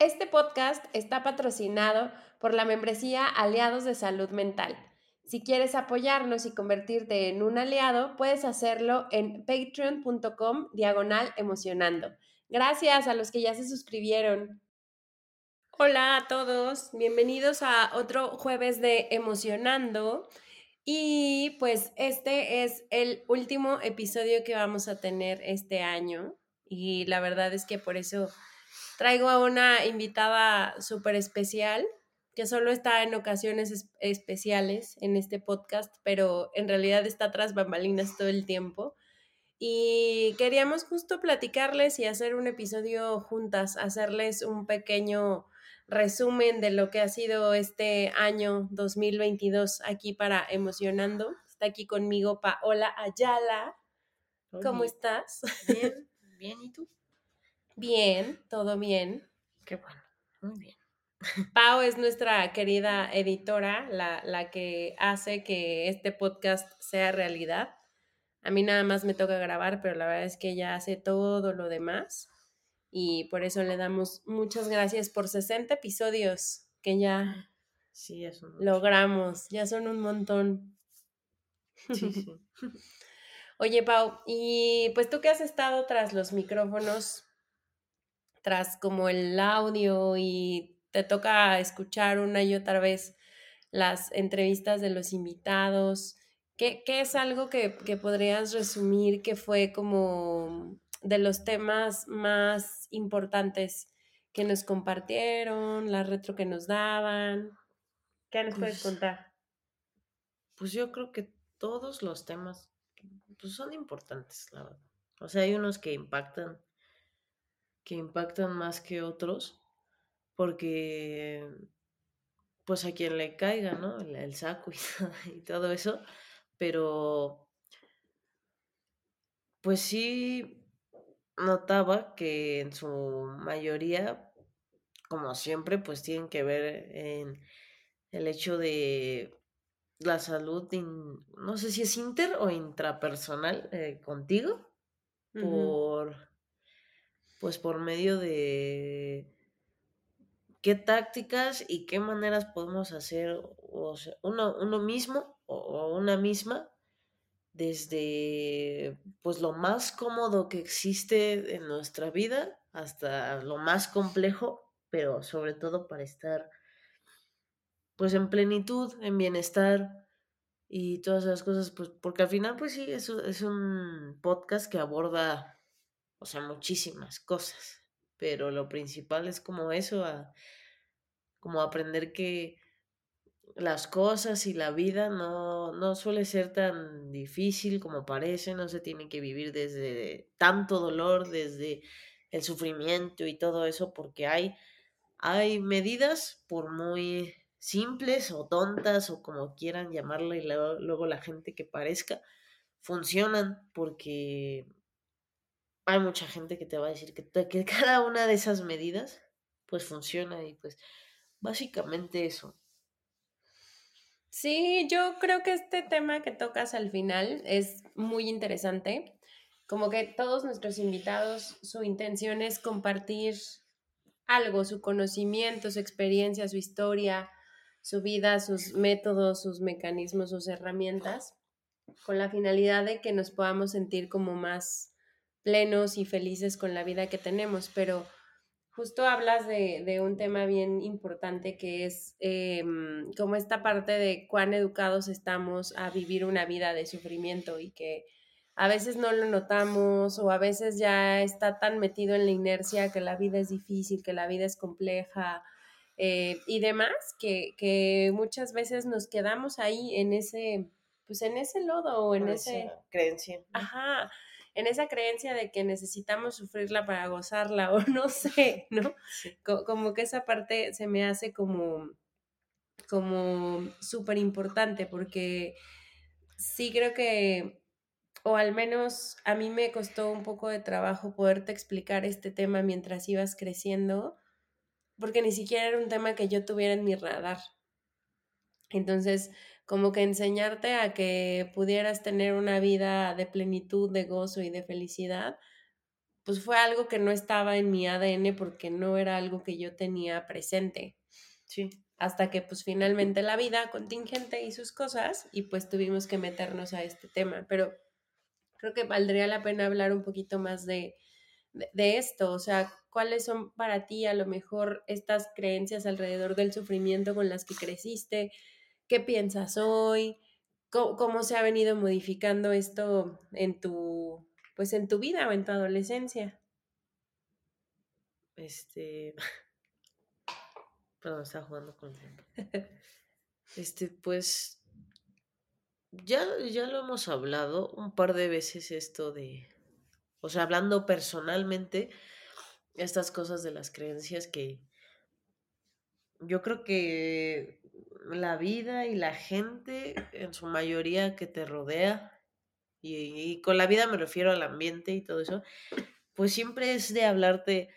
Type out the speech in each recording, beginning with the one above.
Este podcast está patrocinado por la membresía Aliados de Salud Mental. Si quieres apoyarnos y convertirte en un aliado, puedes hacerlo en patreon.com diagonal emocionando. Gracias a los que ya se suscribieron. Hola a todos, bienvenidos a otro jueves de Emocionando. Y pues este es el último episodio que vamos a tener este año. Y la verdad es que por eso Traigo a una invitada súper especial que solo está en ocasiones especiales en este podcast, pero en realidad está tras bambalinas todo el tiempo. Y queríamos justo platicarles y hacer un episodio juntas, hacerles un pequeño resumen de lo que ha sido este año 2022 aquí para Emocionando. Está aquí conmigo Paola Ayala. ¿Cómo estás? Bien, bien, ¿y tú? Bien, todo bien. Qué bueno, muy bien. Pau es nuestra querida editora, la, la, que hace que este podcast sea realidad. A mí nada más me toca grabar, pero la verdad es que ella hace todo lo demás. Y por eso le damos muchas gracias por 60 episodios que ya sí, logramos. Ya son un montón. Sí, sí. Oye, Pau, y pues tú que has estado tras los micrófonos tras como el audio y te toca escuchar una y otra vez las entrevistas de los invitados. ¿Qué, es algo que, podrías resumir que fue como de los temas más importantes que nos compartieron, la retro que nos daban? ¿Qué nos puedes pues contar? Pues yo creo que todos los temas pues son importantes, la verdad. O sea, hay unos que impactan que impactan más que otros, porque pues a quien le caiga, ¿no? El, saco y, todo eso, pero pues sí notaba que en su mayoría, como siempre, pues tienen que ver en el hecho de la salud, no sé si es inter o intrapersonal eh, contigo, por pues por medio de qué tácticas y qué maneras podemos hacer uno, mismo o, una misma desde pues lo más cómodo que existe en nuestra vida hasta lo más complejo, pero sobre todo para estar pues en plenitud, en bienestar y todas esas cosas, pues porque al final pues sí, es un podcast que aborda o sea, muchísimas cosas, pero lo principal es como eso, como aprender que las cosas y la vida no, no suele ser tan difícil como parece, no se tiene que vivir desde tanto dolor, desde el sufrimiento y todo eso, porque hay, hay medidas, por muy simples o tontas o como quieran llamarle, y luego la gente que parezca, funcionan porque hay mucha gente que te va a decir que, cada una de esas medidas pues funciona y pues básicamente eso. Sí, yo creo que este tema que tocas al final es muy interesante. Como que todos nuestros invitados, su intención es compartir algo, su conocimiento, su experiencia, su historia, su vida, sus métodos, sus mecanismos, sus herramientas, con la finalidad de que nos podamos sentir como más plenos y felices con la vida que tenemos, pero justo hablas de, un tema bien importante que es em, como esta parte de cuán educados estamos a vivir una vida de sufrimiento y que a veces no lo notamos o a veces ya está tan metido en la inercia que la vida es difícil, que la vida es compleja eh, y demás, que, que, muchas veces nos quedamos ahí en ese, pues en ese lodo o en ese... Creencia. Ajá en esa creencia de que necesitamos sufrirla para gozarla o no sé, ¿no? Como que esa parte se me hace como como súper importante porque sí creo que, o al menos a mí me costó un poco de trabajo poderte explicar este tema mientras ibas creciendo, porque ni siquiera era un tema que yo tuviera en mi radar. Entonces, como que enseñarte a que pudieras tener una vida de plenitud, de gozo y de felicidad, pues fue algo que no estaba en mi ADN porque no era algo que yo tenía presente. Sí. Hasta que pues finalmente la vida contingente y sus cosas y pues tuvimos que meternos a este tema. Pero creo que valdría la pena hablar un poquito más de, de, esto, o sea, cuáles son para ti a lo mejor estas creencias alrededor del sufrimiento con las que creciste, qué piensas hoy, cómo se ha venido modificando esto en tu pues en tu vida o en tu adolescencia? Este. Perdón, estaba jugando con. Este, pues. Ya, ya lo hemos hablado un par de veces esto de. O sea, hablando personalmente, estas cosas de las creencias que. Yo creo que la vida y la gente, en su mayoría que te rodea, y, con la vida me refiero al ambiente y todo eso, pues siempre es de hablarte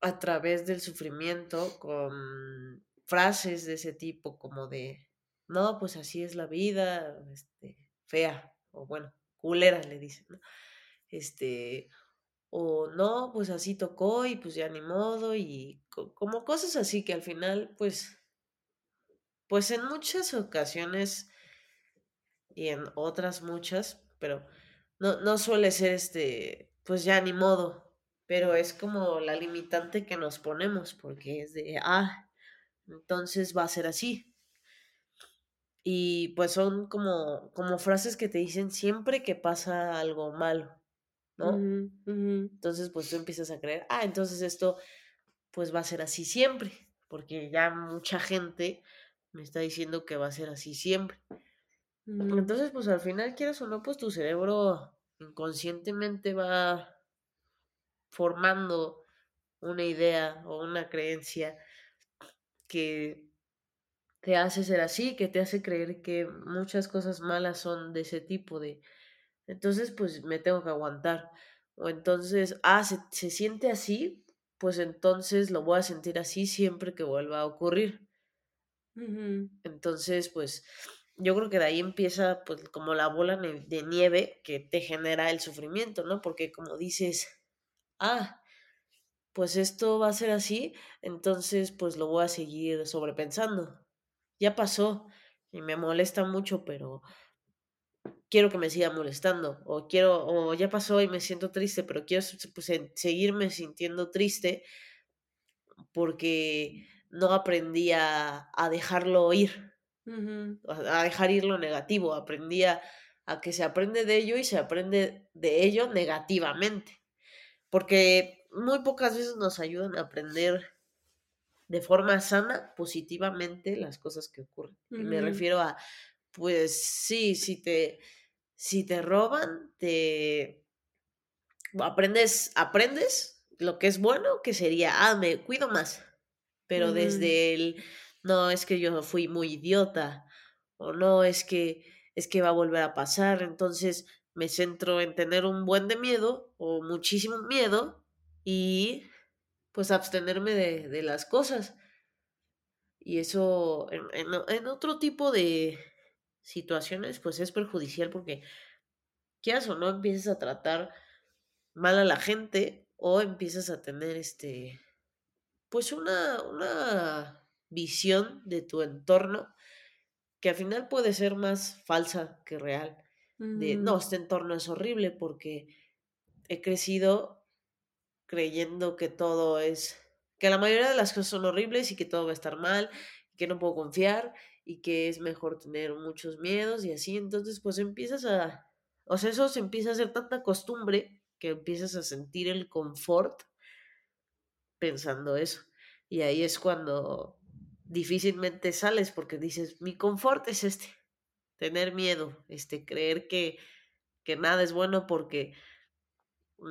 a través del sufrimiento con frases de ese tipo, como de, no, pues así es la vida, este, fea, o bueno, culera le dicen, ¿no? Este, o no, pues así tocó y pues ya ni modo, y como cosas así que al final, pues, pues en muchas ocasiones y en otras muchas, pero no, no suele ser este, pues ya ni modo, pero es como la limitante que nos ponemos, porque es de, ah, entonces va a ser así. Y pues son como, como frases que te dicen siempre que pasa algo malo, ¿no? Entonces pues tú empiezas a creer, ah, entonces esto pues va a ser así siempre, porque ya mucha gente me está diciendo que va a ser así siempre. Entonces, pues al final, quieras o no, pues tu cerebro inconscientemente va formando una idea o una creencia que te hace ser así, que te hace creer que muchas cosas malas son de ese tipo de... Entonces, pues me tengo que aguantar. O entonces, ah, se, se siente así, pues entonces lo voy a sentir así siempre que vuelva a ocurrir. Entonces, pues yo creo que de ahí empieza pues como la bola de nieve que te genera el sufrimiento, ¿no? Porque como dices, ah, pues esto va a ser así, entonces pues lo voy a seguir sobrepensando. Ya pasó y me molesta mucho, pero quiero que me siga molestando o quiero o ya pasó y me siento triste, pero quiero pues, seguirme sintiendo triste porque no aprendí a, a dejarlo ir a dejar ir lo negativo, aprendí a, que se aprende de ello y se aprende de ello negativamente, porque muy pocas veces nos ayudan a aprender de forma sana, positivamente, las cosas que ocurren. Y me refiero a, pues sí, si te, si te roban, te aprendes, aprendes lo que es bueno, que sería, ah, me cuido más. Pero desde el no, es que yo fui muy idiota, o no, es que es que va a volver a pasar, entonces me centro en tener un buen de miedo o muchísimo miedo y pues abstenerme de, de las cosas. Y eso en, en, otro tipo de situaciones pues es perjudicial porque quieras o no empiezas a tratar mal a la gente o empiezas a tener este pues una, una visión de tu entorno que al final puede ser más falsa que real. De, no, este entorno es horrible porque he crecido creyendo que todo es, que la mayoría de las cosas son horribles y que todo va a estar mal, que no puedo confiar y que es mejor tener muchos miedos y así. Entonces, pues empiezas a, o sea, eso se empieza a hacer tanta costumbre que empiezas a sentir el confort pensando eso. Y ahí es cuando difícilmente sales porque dices, mi confort es este, tener miedo, este, creer que, que nada es bueno porque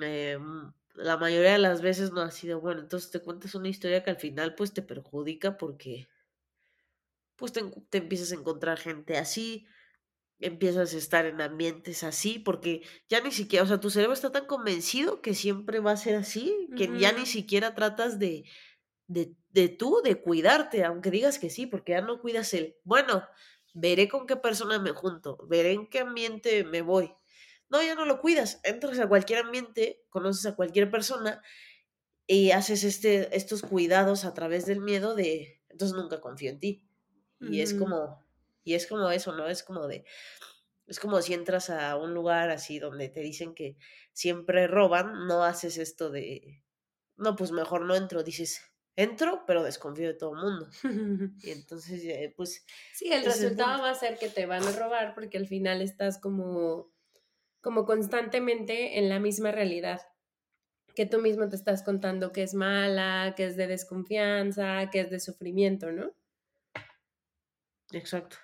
eh, mm, la mayoría de las veces no ha sido bueno. Entonces te cuentas una historia que al final pues te perjudica porque pues te, te empiezas a encontrar gente así, empiezas a estar en ambientes así, porque ya ni siquiera, o sea, tu cerebro está tan convencido que siempre va a ser así, que ya ni siquiera tratas de, de, de tú, de cuidarte, aunque digas que sí, porque ya no cuidas el, bueno, veré con qué persona me junto, veré en qué ambiente me voy. No, ya no lo cuidas, entras a cualquier ambiente, conoces a cualquier persona y haces este, estos cuidados a través del miedo de, entonces nunca confío en ti. Y es como, y es como eso, ¿no? Es como de, es como si entras a un lugar así donde te dicen que siempre roban, no haces esto de, no, pues mejor no entro, dices, entro, pero desconfío de todo el mundo. Y entonces, eh, pues, Sí, el resultado va a ser que te van a robar porque al final estás como, como constantemente en la misma realidad, que tú mismo te estás contando que es mala, que es de desconfianza, que es de sufrimiento, ¿no? Exacto.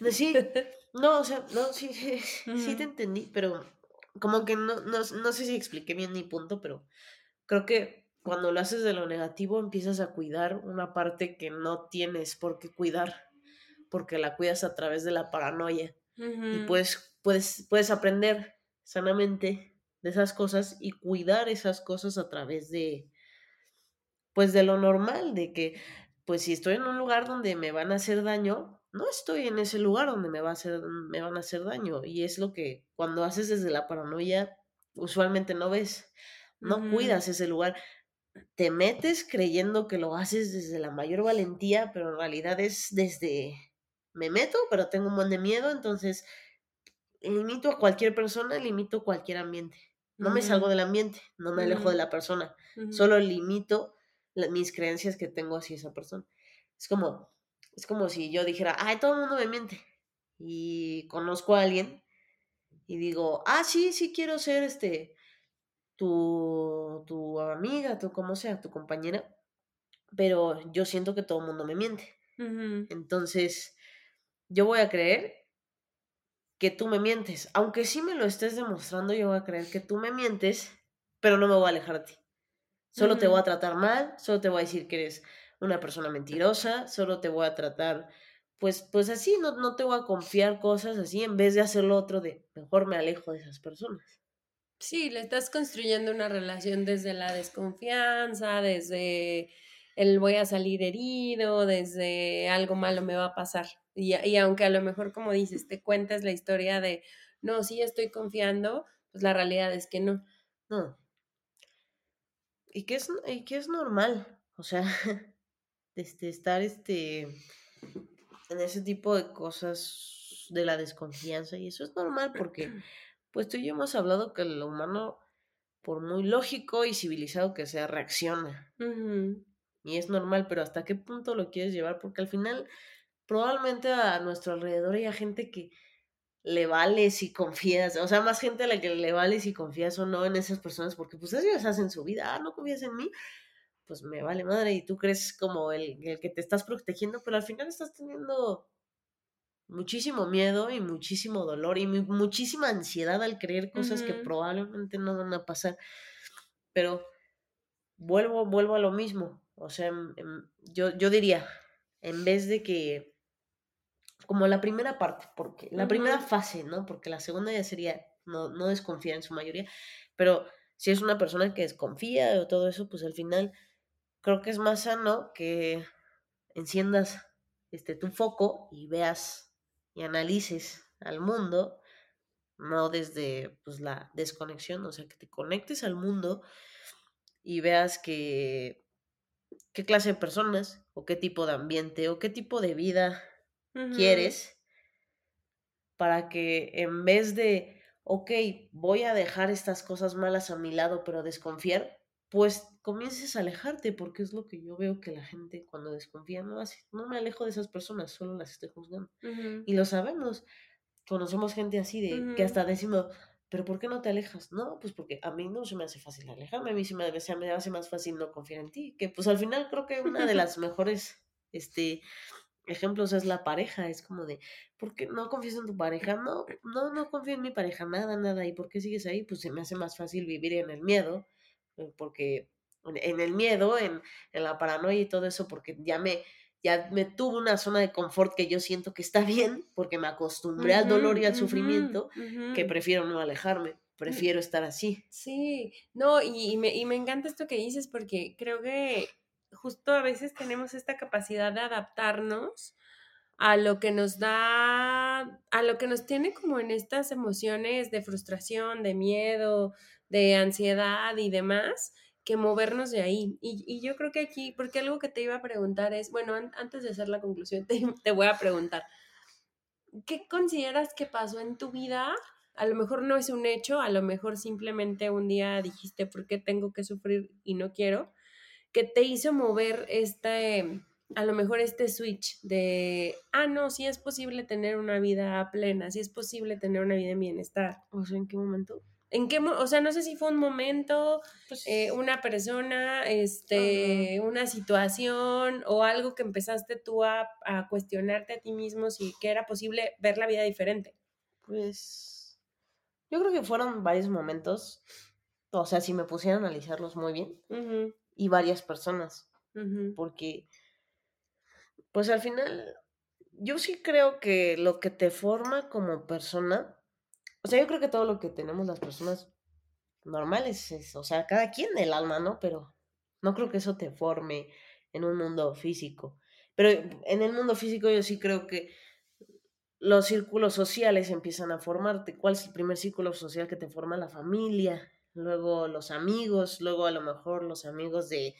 No, sí, no, o sea, no, sí, sí, sí te entendí, pero como que no, no, no sé si expliqué bien mi punto, pero creo que cuando lo haces de lo negativo empiezas a cuidar una parte que no tienes por qué cuidar, porque la cuidas a través de la paranoia. Y puedes, puedes, puedes aprender sanamente de esas cosas y cuidar esas cosas a través de, pues de lo normal, de que, pues si estoy en un lugar donde me van a hacer daño, no estoy en ese lugar donde me, va a hacer, me van a hacer daño. Y es lo que cuando haces desde la paranoia, usualmente no ves, no cuidas ese lugar. Te metes creyendo que lo haces desde la mayor valentía, pero en realidad es desde, me meto, pero tengo un buen de miedo, entonces limito a cualquier persona, limito cualquier ambiente. No me salgo del ambiente, no me alejo de la persona, solo limito la- mis creencias que tengo hacia esa persona. Es como, es como si yo dijera, ay, todo el mundo me miente. Y conozco a alguien y digo, ah, sí, sí quiero ser este, tu, tu amiga, tu como sea, tu compañera, pero yo siento que todo el mundo me miente. Entonces, yo voy a creer que tú me mientes. Aunque sí me lo estés demostrando, yo voy a creer que tú me mientes, pero no me voy a alejar de ti. Solo te voy a tratar mal, solo te voy a decir que eres una persona mentirosa, solo te voy a tratar, pues, pues así, no, no te voy a confiar cosas así, en vez de hacerlo otro de, mejor me alejo de esas personas. Sí, le estás construyendo una relación desde la desconfianza, desde el voy a salir herido, desde algo malo me va a pasar. Y, y aunque a lo mejor, como dices, te cuentas la historia de, no, sí estoy confiando, pues la realidad es que no. No, y que es, y que es normal, o sea, este, estar este, en ese tipo de cosas de la desconfianza, y eso es normal porque, pues tú y yo hemos hablado que el humano por muy lógico y civilizado que sea, reacciona. Y es normal, pero ¿hasta qué punto lo quieres llevar? Porque al final, probablemente a nuestro alrededor haya gente que le vale si confías, o sea, más gente a la que le vale si confías o no en esas personas, porque pues ellos hacen su vida, ah, no confías en mí, pues me vale madre, y tú crees como el, el que te estás protegiendo, pero al final estás teniendo muchísimo miedo y muchísimo dolor y mu- muchísima ansiedad al creer cosas que probablemente no van a pasar. Pero vuelvo, vuelvo a lo mismo. O sea, em- em, yo, yo diría, en vez de que, como la primera parte, porque la primera fase, ¿no? Porque la segunda ya sería no, no desconfiar en su mayoría, pero si es una persona que desconfía o todo eso, pues al final creo que es más sano que enciendas este, tu foco y veas y analices al mundo, no desde pues, la desconexión, o sea, que te conectes al mundo y veas que qué clase de personas o qué tipo de ambiente o qué tipo de vida quieres para que en vez de, ok, voy a dejar estas cosas malas a mi lado, pero desconfiar, pues comiences a alejarte, porque es lo que yo veo que la gente cuando desconfía no hace. No me alejo de esas personas, solo las estoy juzgando. Y lo sabemos. Conocemos gente así de que hasta decimos, pero ¿por qué no te alejas? No, pues porque a mí no se me hace fácil alejarme, a mí se me, se me hace más fácil no confiar en ti, que pues al final creo que una de las mejores este, ejemplos es la pareja, es como de, ¿por qué no confías en tu pareja? No, no, no confío en mi pareja, nada, nada, ¿y por qué sigues ahí? Pues se me hace más fácil vivir en el miedo, eh, porque en el miedo, en, en la paranoia y todo eso, porque ya me, ya me tuvo una zona de confort que yo siento que está bien, porque me acostumbré al dolor y al sufrimiento, que prefiero no alejarme, prefiero estar así. Sí, no, y, y me, y me encanta esto que dices porque creo que justo a veces tenemos esta capacidad de adaptarnos a lo que nos da, a lo que nos tiene como en estas emociones de frustración, de miedo, de ansiedad y demás, que movernos de ahí. Y, y yo creo que aquí, porque algo que te iba a preguntar es, bueno, an- antes de hacer la conclusión, te, te voy a preguntar, ¿qué consideras que pasó en tu vida? A lo mejor no es un hecho, a lo mejor simplemente un día dijiste, ¿por qué tengo que sufrir y no quiero? Que te hizo mover este, a lo mejor este switch de, ah, no, sí es posible tener una vida plena, sí es posible tener una vida en bienestar. O sea, ¿en qué momento? ¿En qué, o sea, no sé si fue un momento, Pues, eh, una persona, este, una situación o algo que empezaste tú a, a cuestionarte a ti mismo si que era posible ver la vida diferente? pues, yo creo que fueron varios momentos, o sea, si me pusiera a analizarlos muy bien, y varias personas, porque, pues al final, yo sí creo que lo que te forma como persona, o sea, yo creo que todo lo que tenemos las personas normales es, o sea, cada quien el alma, ¿no? Pero no creo que eso te forme en un mundo físico. Pero en el mundo físico yo sí creo que los círculos sociales empiezan a formarte. ¿Cuál es el primer círculo social que te forma? La familia, luego los amigos, luego a lo mejor los amigos de,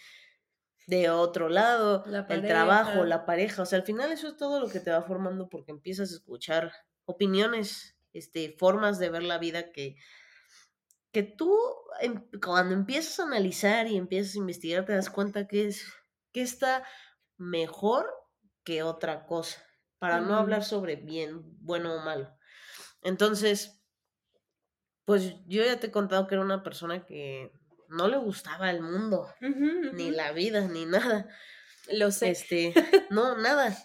de otro lado, La el trabajo, la pareja. O sea, al final eso es todo lo que te va formando porque empiezas a escuchar opiniones, este, formas de ver la vida que, que tú em- cuando empiezas a analizar y empiezas a investigar te das cuenta que es que está mejor que otra cosa, para no hablar sobre bien, bueno o malo. Entonces, pues yo ya te he contado que era una persona que no le gustaba el mundo, ni la vida, ni nada. Lo sé. Este, no, nada.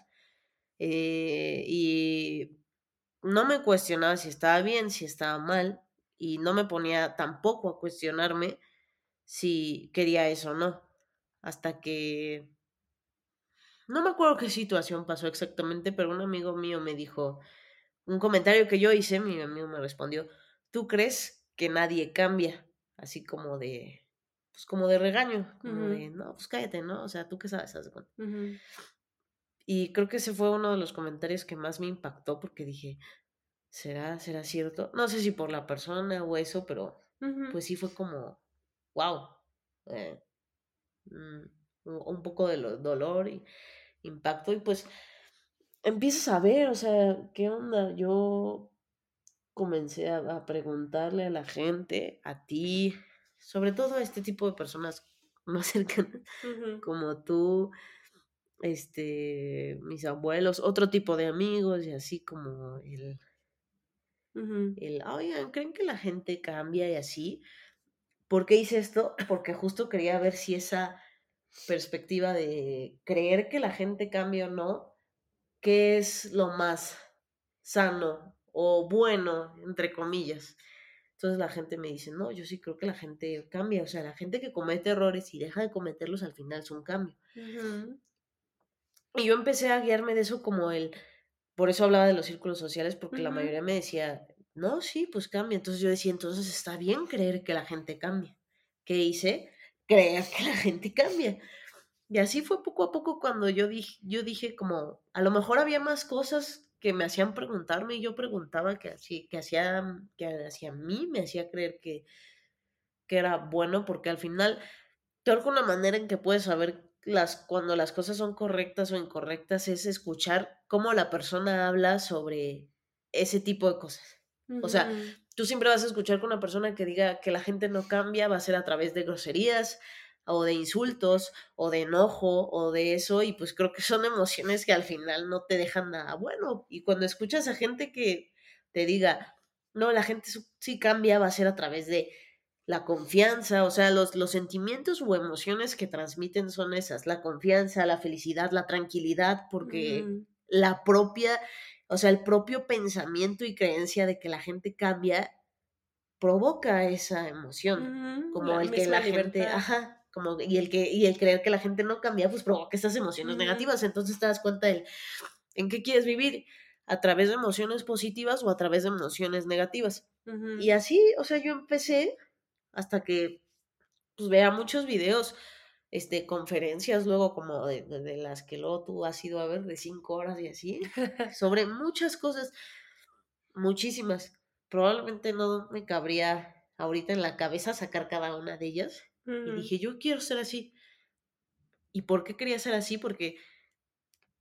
Eh, y no me cuestionaba si estaba bien, si estaba mal, y no me ponía tampoco a cuestionarme si quería eso o no. Hasta que no me acuerdo qué situación pasó exactamente, pero un amigo mío me dijo un comentario que yo hice, mi amigo me respondió, ¿tú crees que nadie cambia? Así como de, pues como de regaño, como de, no, pues cállate, ¿no? O sea, ¿tú qué sabes? Ujú. Y creo que ese fue uno de los comentarios que más me impactó porque dije, ¿será, será cierto? No sé si por la persona o eso, pero pues sí fue como, wow, eh, mm, un, poco de lo- dolor y impacto y pues empiezas a ver, o sea, ¿qué onda? Yo comencé a, a preguntarle a la gente, a ti, sobre todo a este tipo de personas más cercanas como tú, este, mis abuelos, otro tipo de amigos y así como el, el, oigan, ¿creen que la gente cambia y así? ¿Por qué hice esto? Porque justo quería ver si esa perspectiva de creer que la gente cambia o no, qué es lo más sano o bueno, entre comillas. Entonces la gente me dice, no, yo sí creo que la gente cambia, o sea, la gente que comete errores y deja de cometerlos al final es un cambio. Y yo empecé a guiarme de eso como el, por eso hablaba de los círculos sociales, porque la mayoría me decía, no, sí, pues cambia. Entonces yo decía, entonces está bien creer que la gente cambia. ¿Qué hice? Creer que la gente cambia. Y así fue poco a poco cuando yo dije, yo dije como, a lo mejor había más cosas que me hacían preguntarme y yo preguntaba que así, que hacía, que hacia mí me hacía creer que, que era bueno, porque al final creo que una manera en que puedes saber las, cuando las cosas son correctas o incorrectas es escuchar cómo la persona habla sobre ese tipo de cosas. O sea, tú siempre vas a escuchar que una persona que diga que la gente no cambia va a ser a través de groserías o de insultos o de enojo o de eso y pues creo que son emociones que al final no te dejan nada bueno y cuando escuchas a gente que te diga no, la gente sí cambia va a ser a través de la confianza, o sea, los, los sentimientos o emociones que transmiten son esas, la confianza, la felicidad, la tranquilidad, porque la propia, o sea, el propio pensamiento y creencia de que la gente cambia provoca esa emoción, como el que la gente, ajá, como, y el que, y el creer que la gente no cambia, pues provoca estas emociones negativas. Entonces te das cuenta del, en qué quieres vivir, a través de emociones positivas o a través de emociones negativas. Y así, o sea, yo empecé hasta que pues vea muchos videos, este, conferencias luego como de, de- de las que luego tú has ido a ver de cinco horas y así, sobre muchas cosas, muchísimas. Probablemente no me cabría ahorita en la cabeza sacar cada una de ellas. Y dije, yo quiero ser así. ¿Y por qué quería ser así? Porque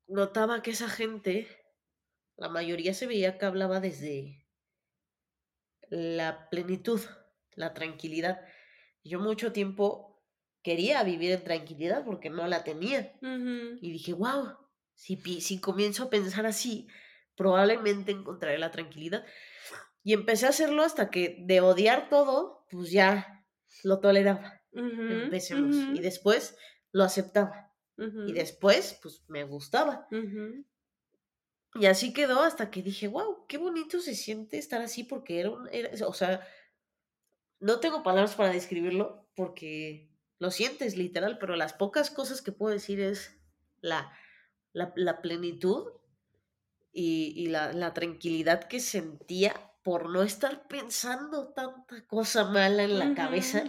notaba que esa gente, la mayoría se veía que hablaba desde la plenitud, la tranquilidad. Yo mucho tiempo quería vivir en tranquilidad porque no la tenía. Y dije, wow, si, si comienzo a pensar así, probablemente encontraré la tranquilidad. Y empecé a hacerlo hasta que de odiar todo, pues ya lo toleraba. Empecemos. Y después lo aceptaba. Y después, pues me gustaba. Y así quedó hasta que dije, wow, qué bonito se siente estar así porque era un, era- o sea, no tengo palabras para describirlo porque lo sientes literal, pero las pocas cosas que puedo decir es la, la, la plenitud y, y la, la tranquilidad que sentía por no estar pensando tanta cosa mala en la cabeza.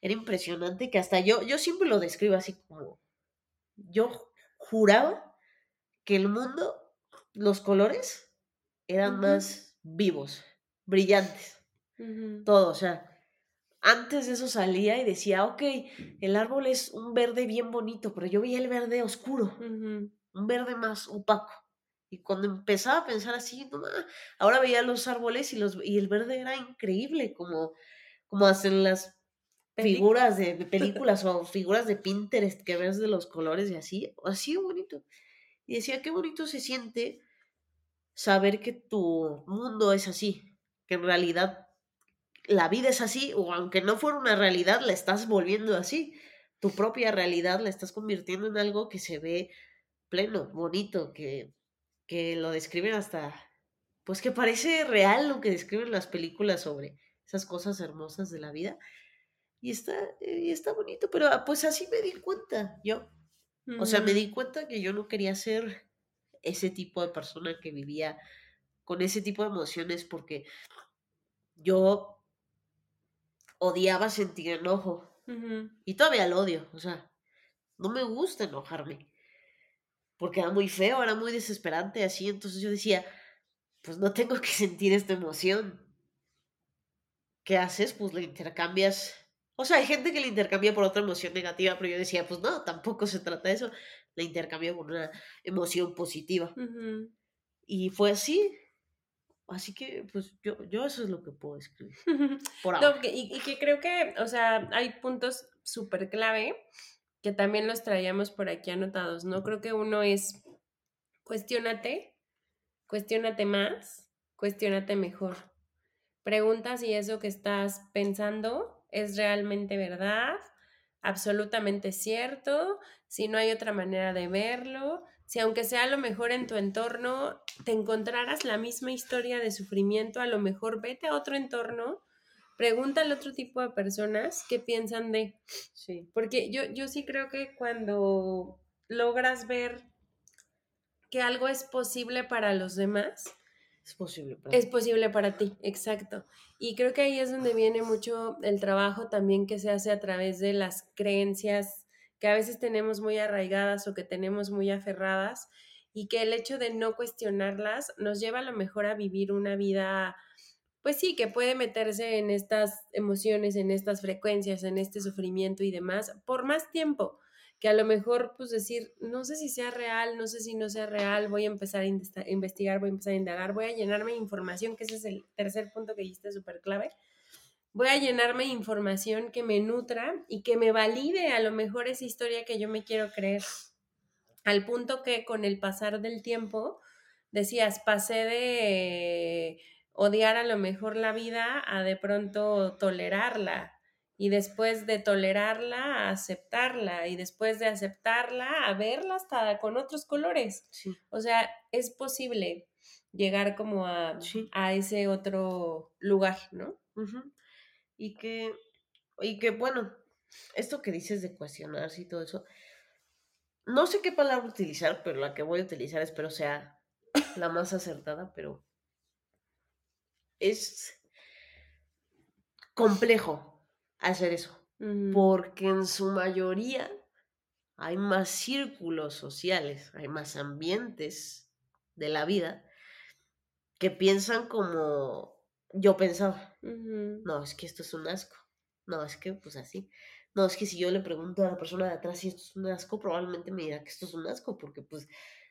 Era impresionante que hasta yo, yo siempre lo describo así como, yo juraba que el mundo, los colores eran más vivos, brillantes, Todo, o sea, antes de eso salía y decía, ok, el árbol es un verde bien bonito, pero yo veía el verde oscuro, un verde más opaco. Y cuando empezaba a pensar así, no ahora veía los árboles y, los, y el verde era increíble, como, como hacen las figuras de, de películas o figuras de Pinterest que ves de los colores y así, así bonito. Y decía, qué bonito se siente saber que tu mundo es así, que en realidad la vida es así, o aunque no fuera una realidad, la estás volviendo así. Tu propia realidad la estás convirtiendo en algo que se ve pleno, bonito, que, que lo describen hasta, pues que parece real lo que describen las películas sobre esas cosas hermosas de la vida. Y está, y está bonito, pero ah, pues así me di cuenta yo. O sea, me Ujú. di cuenta que yo no quería ser ese tipo de persona que vivía con ese tipo de emociones porque yo odiaba sentir enojo y todavía lo odio, o sea, no me gusta enojarme porque era muy feo, era muy desesperante así, entonces yo decía, pues no tengo que sentir esta emoción. ¿Qué haces? Pues la intercambias. O sea, hay gente que la intercambia por otra emoción negativa, pero yo decía, pues no, tampoco se trata de eso. La intercambio por una emoción positiva. Y fue así. Así que, pues yo, yo eso es lo que puedo escribir. Por No, ahora. que- y, y que creo que, o sea, hay puntos súper clave que también los traíamos por aquí anotados, ¿no? Creo que uno es, cuestiónate, cuestiónate más, cuestiónate mejor. Pregunta si eso que estás pensando es realmente verdad, absolutamente cierto, si no hay otra manera de verlo, si aunque sea a lo mejor en tu entorno te encontraras la misma historia de sufrimiento, a lo mejor vete a otro entorno, pregúntale a otro tipo de personas qué piensan de, Sí. porque yo, yo sí creo que cuando logras ver que algo es posible para los demás, Es posible. para es posible para ti, exacto. Y creo que ahí es donde viene mucho el trabajo también que se hace a través de las creencias que a veces tenemos muy arraigadas o que tenemos muy aferradas y que el hecho de no cuestionarlas nos lleva a lo mejor a vivir una vida, pues sí, que puede meterse en estas emociones, en estas frecuencias, en este sufrimiento y demás por más tiempo que a lo mejor, pues decir, no sé si sea real, no sé si no sea real, voy a empezar a investigar, voy a empezar a indagar, voy a llenarme de información, que ese es el tercer punto que dijiste súper clave. Voy a llenarme de información que me nutra y que me valide a lo mejor esa historia que yo me quiero creer. Al punto que con el pasar del tiempo, decías, pasé de odiar a lo mejor la vida a de pronto tolerarla y después de tolerarla a aceptarla y después de aceptarla a verla hasta con otros colores. Sí. O sea, es posible llegar como a, Sí. a ese otro lugar, ¿no? Y que, y que bueno, esto que dices de cuestionarse y todo eso, no sé qué palabra utilizar, pero la que voy a utilizar espero sea la más acertada, pero es complejo hacer eso, porque en su mayoría hay más círculos sociales, hay más ambientes de la vida que piensan como yo pensaba. No, es que esto es un asco. No, es que pues así. No, es que si yo le pregunto a la persona de atrás si esto es un asco, probablemente me dirá que esto es un asco, porque pues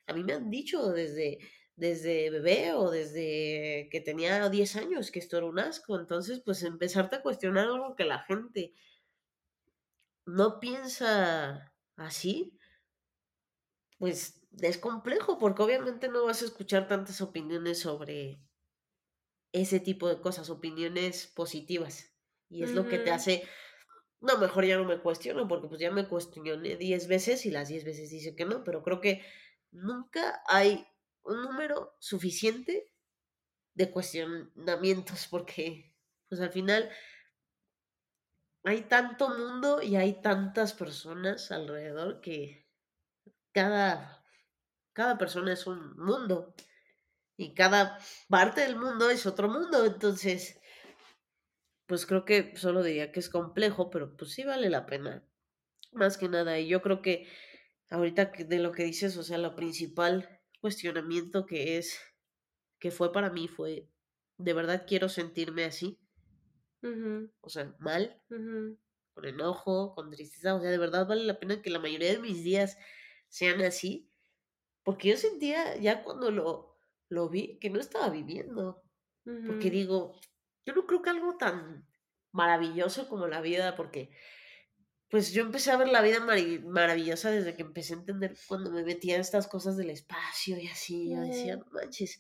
a mí me han dicho desde, desde bebé o desde que tenía 10 años que esto era un asco. Entonces, pues empezarte a cuestionar algo que la gente no piensa así, pues es complejo, porque obviamente no vas a escuchar tantas opiniones sobre ese tipo de cosas, opiniones positivas. Y es lo que te hace, no, mejor ya no me cuestiono, porque pues ya me cuestioné 10 veces y las 10 veces dice que no, pero creo que nunca hay un número suficiente de cuestionamientos, porque pues al final hay tanto mundo y hay tantas personas alrededor que cada, cada persona es un mundo y cada parte del mundo es otro mundo. Entonces, pues creo que solo diría que es complejo, pero pues sí vale la pena. Más que nada. Y yo creo que ahorita de lo que dices, o sea, lo principal cuestionamiento que es, que fue para mí fue, ¿de verdad quiero sentirme así? O sea, mal, con enojo, con tristeza. O sea, de verdad vale la pena que la mayoría de mis días sean así. Porque yo sentía ya cuando lo, lo vi que no estaba viviendo. Porque digo, yo no creo que algo tan maravilloso como la vida, porque pues yo empecé a ver la vida maravillosa desde que empecé a entender cuando me metía en estas cosas del espacio y así. Yo decía, no manches,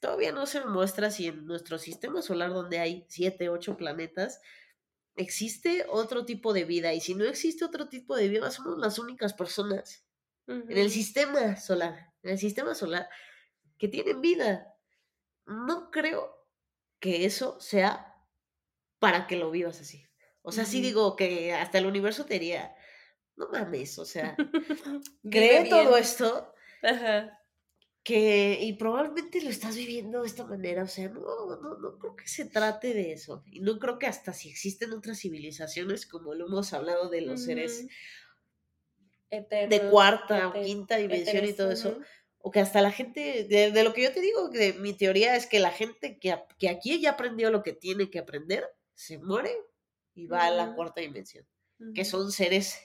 todavía no se me muestra si en nuestro sistema solar, donde hay siete, ocho planetas, existe otro tipo de vida. Y si no existe otro tipo de vida, somos las únicas personas en el sistema solar. En el sistema solar que tienen vida. No creo que eso sea para que lo vivas así. O sea, sí digo que hasta el universo te diría, no mames, o sea, cree todo esto. Que, y probablemente lo estás viviendo de esta manera, o sea, no, no, no creo que se trate de eso. Y no creo que hasta si existen otras civilizaciones, como lo hemos hablado de los seres de cuarta o quinta dimensión y todo eso, o que hasta la gente, de, lo que yo te digo, que mi teoría es que la gente que, que, aquí ya aprendió lo que tiene que aprender, se muere y va a la cuarta dimensión, que son seres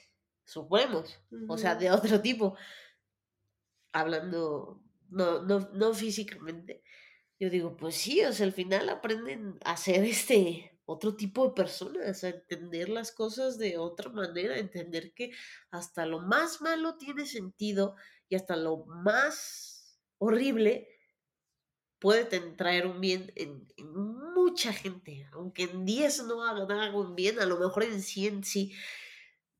supremos, o sea, de otro tipo, hablando, no, no, no físicamente. Yo digo, pues sí, o sea, al final aprenden a ser este otro tipo de personas, a entender las cosas de otra manera, a entender que hasta lo más malo tiene sentido y hasta lo más horrible puede traer un bien en, mucha gente, aunque en 10 no haga, un bien, a lo mejor en 100 sí.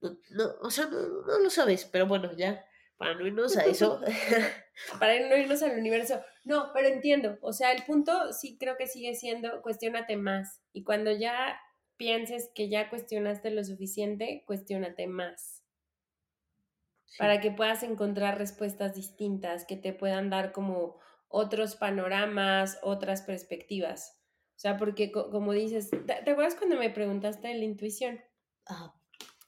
No, o sea, no, lo sabes, pero bueno, ya, para no irnos a eso. para no irnos al universo. No, pero entiendo, o sea, el punto sí creo que sigue siendo cuestionate más. Y cuando ya pienses que ya cuestionaste lo suficiente, cuestionate más para que puedas encontrar respuestas distintas que te puedan dar como otros panoramas, otras perspectivas. O sea, porque como dices, ¿te, acuerdas cuando me preguntaste de la intuición?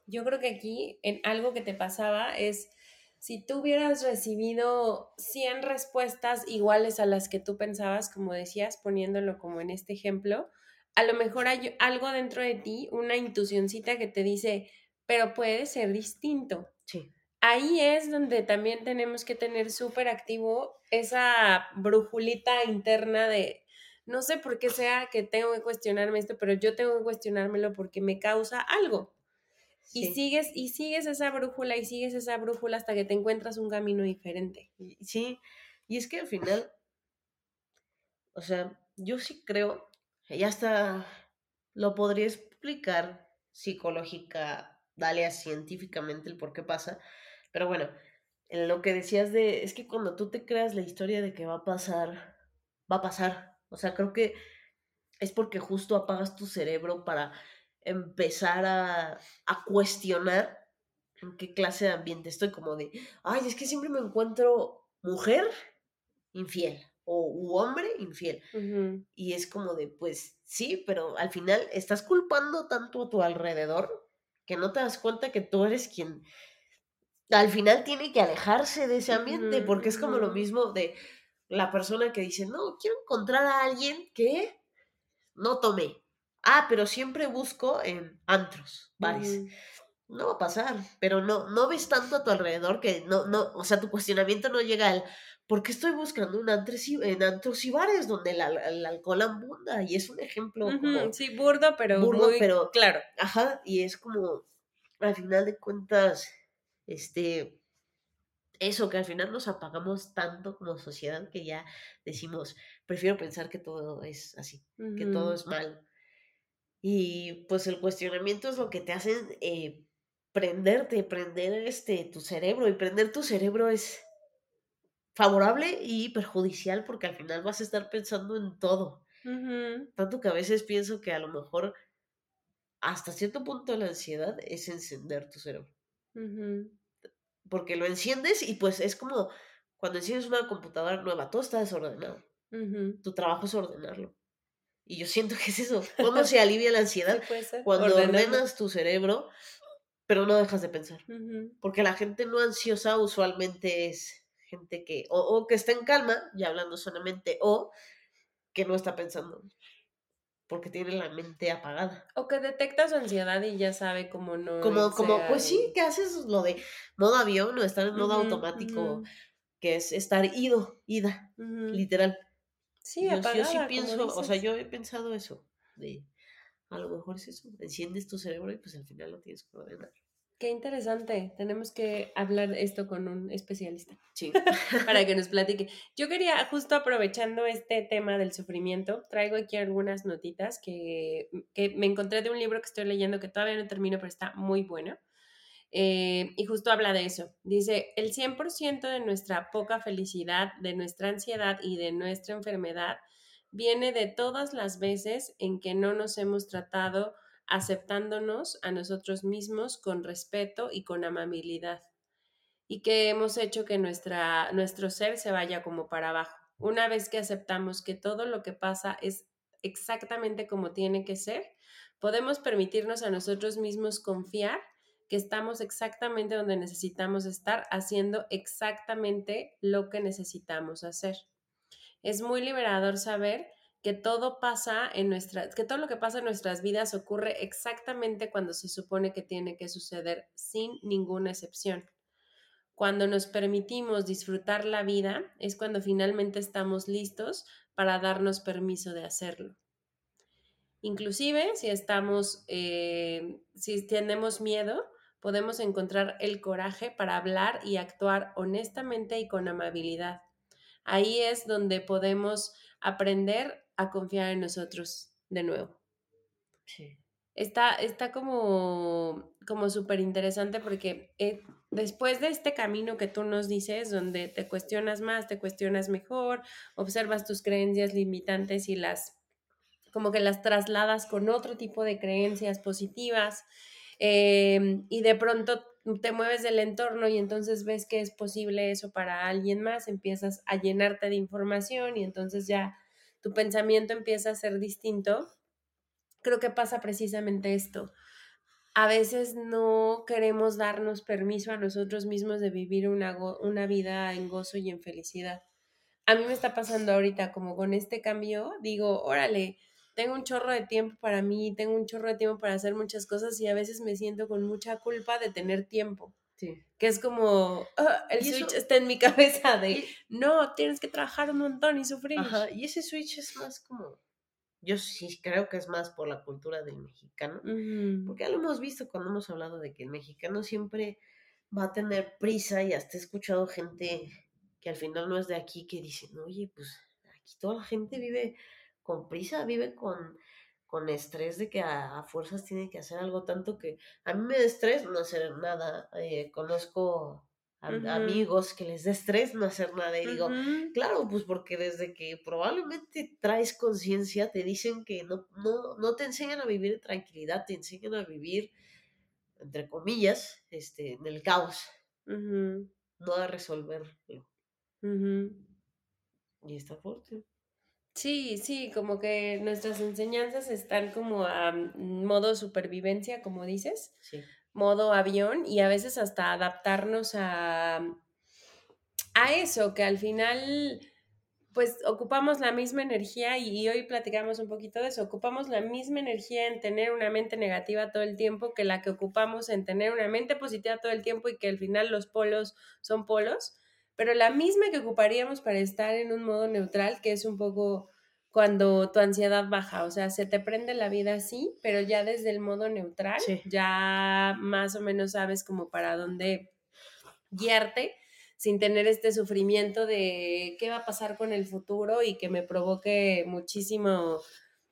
Yo creo que aquí en algo que te pasaba es si tú hubieras recibido 100 respuestas iguales a las que tú pensabas, como decías, poniéndolo como en este ejemplo, a lo mejor hay algo dentro de ti, una intuicióncita que te dice, pero puede ser distinto. Sí ahí es donde también tenemos que tener súper activo esa brujulita interna de, no sé por qué sea que tengo que cuestionarme esto, pero yo tengo que cuestionármelo porque me causa algo. Y sigues, y sigues esa brújula y sigues esa brújula hasta que te encuentras un camino diferente. Sí, y es que al final, o sea, yo sí creo, ya hasta lo podría explicar psicológica, dale a científicamente el por qué pasa, pero bueno, en lo que decías de, es que cuando tú te creas la historia de que va a pasar, va a pasar. O sea, creo que es porque justo apagas tu cerebro para empezar a, a cuestionar en qué clase de ambiente estoy, como de, ay, es que siempre me encuentro mujer infiel o u hombre infiel. Y es como de, pues sí, pero al final estás culpando tanto a tu alrededor que no te das cuenta que tú eres quien al final tiene que alejarse de ese ambiente, porque es como lo mismo de la persona que dice, no, quiero encontrar a alguien que no tome. Ah, pero siempre busco en antros, bares. No va a pasar, pero no, no ves tanto a tu alrededor que no, no, o sea, tu cuestionamiento no llega al ¿por qué estoy buscando un antros y, en antros y bares donde el, al- el alcohol abunda? Y es un ejemplo como Sí, burdo, pero burdo, muy pero claro. ajá, y es como al final de cuentas, este, eso que al final nos apagamos tanto como sociedad que ya decimos, prefiero pensar que todo es así, que todo es malo. Y pues el cuestionamiento es lo que te hace eh, prenderte, prender este, tu cerebro. Y prender tu cerebro es favorable y perjudicial porque al final vas a estar pensando en todo. Tanto que a veces pienso que a lo mejor hasta cierto punto la ansiedad es encender tu cerebro. Porque lo enciendes y pues es como cuando enciendes una computadora nueva, todo está desordenado. Tu trabajo es ordenarlo. Y yo siento que es eso. ¿Cómo se alivia la ansiedad? Cuando ordenas tu cerebro, pero no dejas de pensar. Porque la gente no ansiosa usualmente es gente que o, o que está en calma, ya hablando solamente, o que no está pensando, porque tiene la mente apagada. O que detecta su ansiedad y ya sabe cómo no Como, como, pues sí, que haces lo de modo avión o estar en modo Ujú, automático, ujú, que es estar ido, ida, ujú. literal. Sí, yo, yo apagada, sí como pienso, o sea, yo he pensado eso, de a lo mejor es eso, enciendes tu cerebro y pues al final lo tienes que ordenar. Qué interesante. Tenemos que hablar esto con un especialista Sí. para que nos platique. Yo quería, justo aprovechando este tema del sufrimiento, traigo aquí algunas notitas que, que me encontré de un libro que estoy leyendo que todavía no termino, pero está muy bueno. Eh, y justo habla de eso. Dice, el 100% de nuestra poca felicidad, de nuestra ansiedad y de nuestra enfermedad viene de todas las veces en que no nos hemos tratado aceptándonos a nosotros mismos con respeto y con amabilidad y que hemos hecho que nuestra, nuestro ser se vaya como para abajo. Una vez que aceptamos que todo lo que pasa es exactamente como tiene que ser, podemos permitirnos a nosotros mismos confiar que estamos exactamente donde necesitamos estar, haciendo exactamente lo que necesitamos hacer. Es muy liberador saber que todo pasa en nuestra, que todo lo que pasa en nuestras vidas ocurre exactamente cuando se supone que tiene que suceder, sin ninguna excepción. Cuando nos permitimos disfrutar la vida es cuando finalmente estamos listos para darnos permiso de hacerlo. Inclusive si estamos, eh, si tenemos miedo, podemos encontrar el coraje para hablar y actuar honestamente y con amabilidad. Ahí es donde podemos aprender a confiar en nosotros de nuevo. sí. Está, está como, como súper interesante porque eh, después de este camino que tú nos dices, donde te cuestionas más, te cuestionas mejor, observas tus creencias limitantes y las, como que las trasladas con otro tipo de creencias positivas, eh, y de pronto te mueves del entorno y entonces ves que es posible eso para alguien más, empiezas a llenarte de información y entonces ya tu pensamiento empieza a ser distinto creo que pasa precisamente esto. A veces no queremos darnos permiso a nosotros mismos de vivir una, una vida en gozo y en felicidad. A mí me está pasando ahorita como con este cambio, digo, órale, tengo un chorro de tiempo para mí, tengo un chorro de tiempo para hacer muchas cosas y a veces me siento con mucha culpa de tener tiempo. Sí. Que es como, ah, el eso- switch está en mi cabeza de, Y- no, tienes que trabajar un montón y sufrir. Ajá, y ese switch es más como, yo sí creo que es más por la cultura del mexicano, porque ya lo hemos visto cuando hemos hablado de que el mexicano siempre va a tener prisa y hasta he escuchado gente que al final no es de aquí que dicen, oye, pues aquí toda la gente vive con prisa, vive con, con estrés de que a, a fuerzas tiene que hacer algo tanto que a mí me da estrés no hacer nada. Eh, conozco amigos que les dé estrés no hacer nada. Y digo, claro, pues porque desde que probablemente traes conciencia, te dicen que no, no, no te enseñan a vivir en tranquilidad, te enseñan a vivir, entre comillas, este, en el caos. No a resolverlo. Y está fuerte. Sí, sí, como que nuestras enseñanzas están como a mm, modo supervivencia, como dices, Sí. modo avión y a veces hasta adaptarnos a, a eso, que al final pues ocupamos la misma energía y hoy platicamos un poquito de eso, ocupamos la misma energía en tener una mente negativa todo el tiempo que la que ocupamos en tener una mente positiva todo el tiempo y que al final los polos son polos pero la misma que ocuparíamos para estar en un modo neutral, que es un poco cuando tu ansiedad baja, o sea, se te prende la vida así, pero ya desde el modo neutral, ya más o menos sabes como para dónde guiarte sin tener este sufrimiento de qué va a pasar con el futuro y que me provoque muchísimo,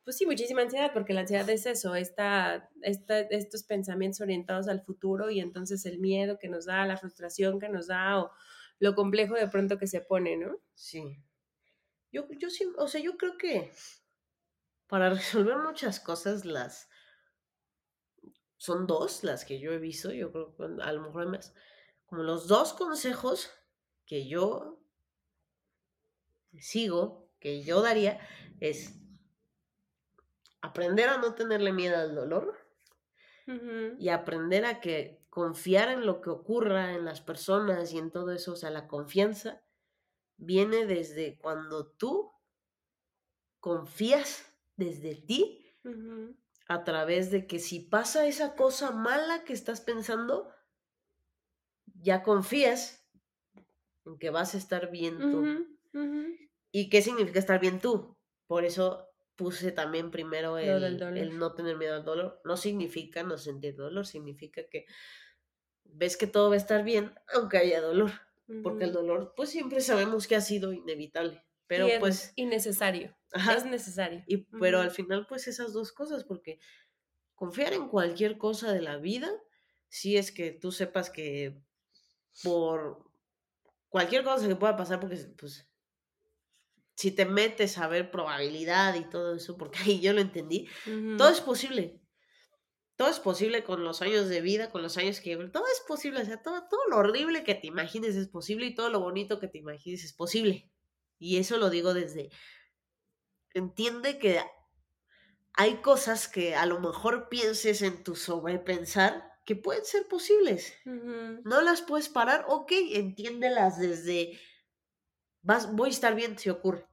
pues sí, muchísima ansiedad, porque la ansiedad es eso, esta, esta, estos pensamientos orientados al futuro y entonces el miedo que nos da, la frustración que nos da o, lo complejo de pronto que se pone, ¿no? Sí. Yo, yo sí, o sea, yo creo que para resolver muchas cosas las son dos las que yo he visto, yo creo que a lo mejor hay más, como los dos consejos que yo sigo, que yo daría, es aprender a no tenerle miedo al dolor y aprender a que confiar en lo que ocurra en las personas y en todo eso, o sea, la confianza viene desde cuando tú confías desde ti a través de que si pasa esa cosa mala que estás pensando, ya confías en que vas a estar bien tú. ¿Y qué significa estar bien tú? Por eso puse también primero el, el, no tener miedo al dolor. No significa no sentir dolor, significa que ves que todo va a estar bien, aunque haya dolor, porque el dolor, pues siempre sabemos que ha sido inevitable, pero pues... Innecesario, es necesario. Y, Pero al final, pues esas dos cosas, porque confiar en cualquier cosa de la vida, si es que tú sepas que por cualquier cosa que pueda pasar, porque pues si te metes a ver probabilidad y todo eso, porque ahí yo lo entendí, todo es posible todo es posible con los años de vida, con los años que todo es posible, o sea, todo, todo lo horrible que te imagines es posible y todo lo bonito que te imagines es posible. Y eso lo digo desde, entiende que hay cosas que a lo mejor pienses en tu sobrepensar que pueden ser posibles. No las puedes parar, ok, entiéndelas desde, vas, voy a estar bien si ocurre.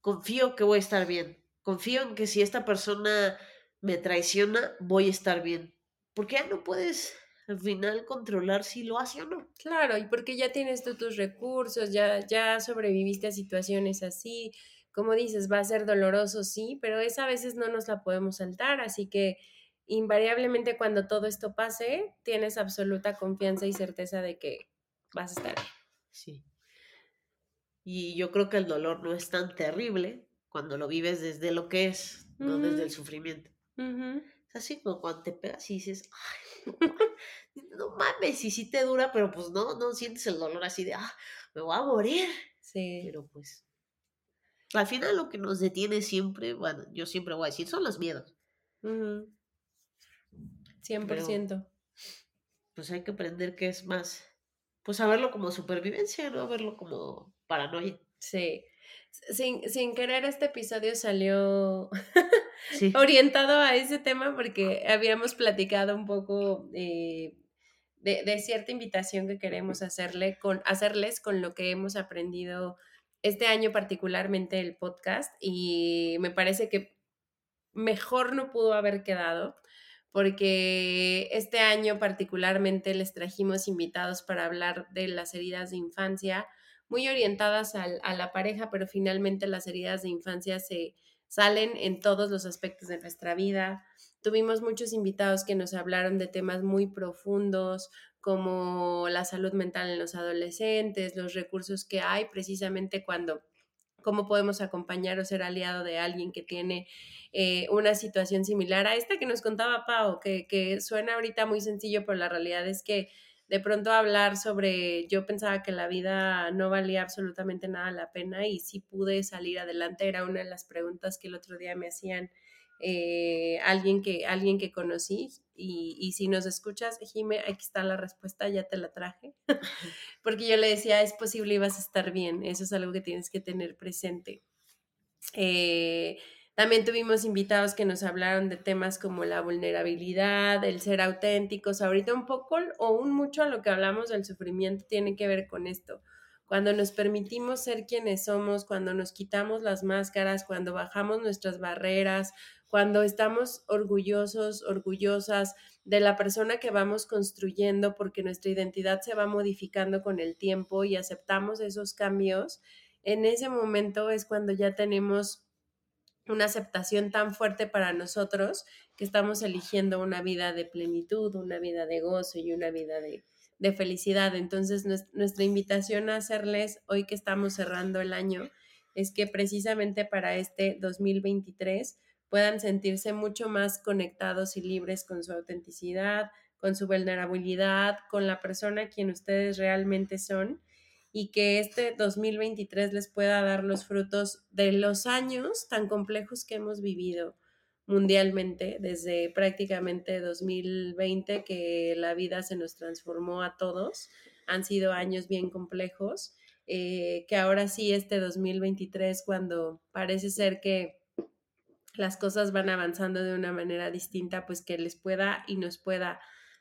Confío que voy a estar bien. Confío en que si esta persona me traiciona, voy a estar bien. Porque ya no puedes al final controlar si lo hace o no. Claro, y porque ya tienes tú tus recursos, ya, ya sobreviviste a situaciones así. Como dices, va a ser doloroso, sí, pero esa a veces no nos la podemos saltar, así que invariablemente cuando todo esto pase, tienes absoluta confianza y certeza de que vas a estar bien. Sí. Y yo creo que el dolor no es tan terrible cuando lo vives desde lo que es, no desde el sufrimiento. Es así como cuando te pegas y dices, Ay, no, mames, y sí te dura, pero pues no, no sientes el dolor así de, ah, me voy a morir. Sí. Pero pues, al final lo que nos detiene siempre, bueno, yo siempre voy a decir, son los miedos. 100%. pues hay que aprender que es más, pues a verlo como supervivencia, no a verlo como paranoia. Sí. Sin, sin querer, este episodio salió orientado a ese tema porque habíamos platicado un poco eh, de, cierta invitación que queremos hacerle con, hacerles con lo que hemos aprendido este año particularmente el podcast y me parece que mejor no pudo haber quedado porque este año particularmente les trajimos invitados para hablar de las heridas de infancia, muy orientadas a la pareja, pero finalmente las heridas de infancia se, salen en todos los aspectos de nuestra vida. Tuvimos muchos invitados que nos hablaron de temas muy profundos como la salud mental en los adolescentes, los recursos que hay precisamente cuando cómo podemos acompañar o ser aliado de alguien que tiene eh, una situación similar a esta que nos contaba Pau, que, suena ahorita muy sencillo, pero la realidad es que de pronto hablar sobre, yo pensaba que la vida no valía absolutamente nada la pena y sí pude salir adelante, era una de las preguntas que el otro día me hacían eh, alguien, que, alguien que conocí y, y, si nos escuchas, Jime, aquí está la respuesta, ya te la traje, porque yo le decía, es posible y vas a estar bien, eso es algo que tienes que tener presente. Eh, también tuvimos invitados que nos hablaron de temas como la vulnerabilidad, el ser auténticos. Ahorita un poco o un mucho a lo que hablamos del sufrimiento tiene que ver con esto. Cuando nos permitimos ser quienes somos, cuando nos quitamos las máscaras, cuando bajamos nuestras barreras, cuando estamos orgullosos, orgullosas de la persona que vamos construyendo porque nuestra identidad se va modificando con el tiempo y aceptamos esos cambios, en ese momento es cuando ya tenemos una aceptación tan fuerte para nosotros que estamos eligiendo una vida de plenitud, una vida de gozo y una vida de, felicidad. Entonces, nuestra invitación a hacerles hoy que estamos cerrando el año es que precisamente para este 2023 puedan sentirse mucho más conectados y libres con su autenticidad, con su vulnerabilidad, con la persona quien ustedes realmente son y que este 2023 les pueda dar los frutos de los años tan complejos que hemos vivido mundialmente desde prácticamente 2020 que la vida se nos transformó a todos. Han sido años bien complejos, eh, que ahora sí este 2023 cuando parece ser que las cosas van avanzando de una manera distinta, pues que les pueda y nos pueda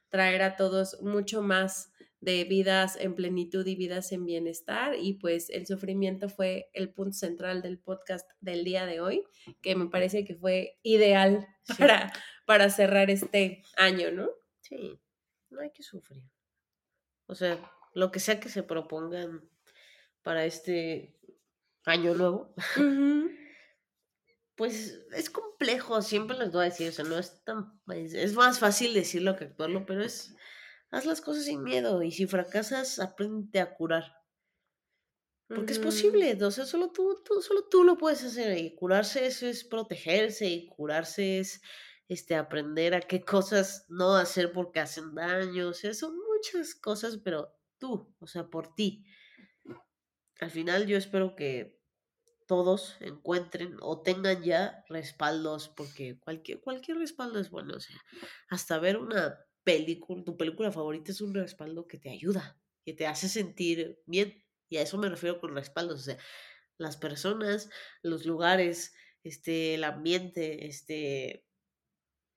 traer a todos mucho más de vidas en plenitud y vidas en bienestar. Y pues el sufrimiento fue el punto central del podcast del día de hoy, que me parece que fue ideal para, para cerrar este año, ¿no? Sí, no hay que sufrir. O sea, lo que sea que se propongan para este año nuevo, pues es complejo, siempre les voy a decir, o sea, no es tan, es más fácil decirlo que actuarlo, pero es haz las cosas sin miedo y si fracasas, aprende a curar. Porque es posible, o sea, solo tú, tú, solo tú lo puedes hacer y curarse eso es protegerse y curarse es este, aprender a qué cosas no hacer porque hacen daño, o sea, son muchas cosas, pero tú, o sea, por ti. Al final yo espero que todos encuentren o tengan ya respaldos, porque cualquier, cualquier respaldo es bueno, o sea, hasta ver una película, tu película favorita es un respaldo que te ayuda, que te hace sentir bien. Y a eso me refiero con respaldos, o sea, las personas, los lugares, este, el ambiente, este,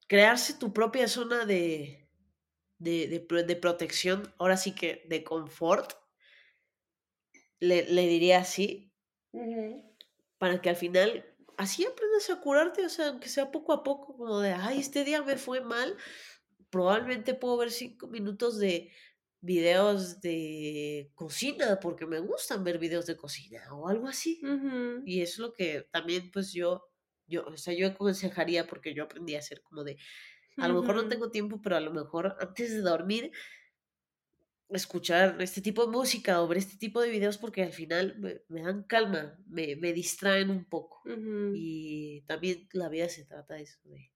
crearse tu propia zona de, de, de, protección, ahora sí que de confort, le, le diría así, para que al final así aprendas a curarte, o sea, aunque sea poco a poco, como de, ay, este día me fue mal, probablemente puedo ver cinco minutos de videos de cocina, porque me gustan ver videos de cocina o algo así. Y es lo que también, pues yo, yo, o sea, yo aconsejaría, porque yo aprendí a hacer como de, a lo mejor no tengo tiempo, pero a lo mejor antes de dormir, escuchar este tipo de música o ver este tipo de videos, porque al final me, dan calma, me, me, distraen un poco. Y también la vida se trata de eso, de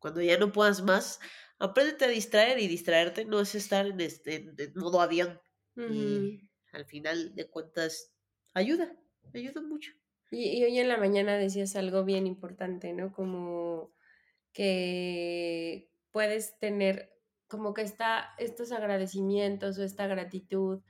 cuando ya no puedas más, apréndete a distraer y distraerte no es estar en, este, modo avión. Y al final de cuentas, ayuda, ayuda mucho. Y, hoy en la mañana decías algo bien importante, ¿no? Como que puedes tener, como que está estos agradecimientos o esta gratitud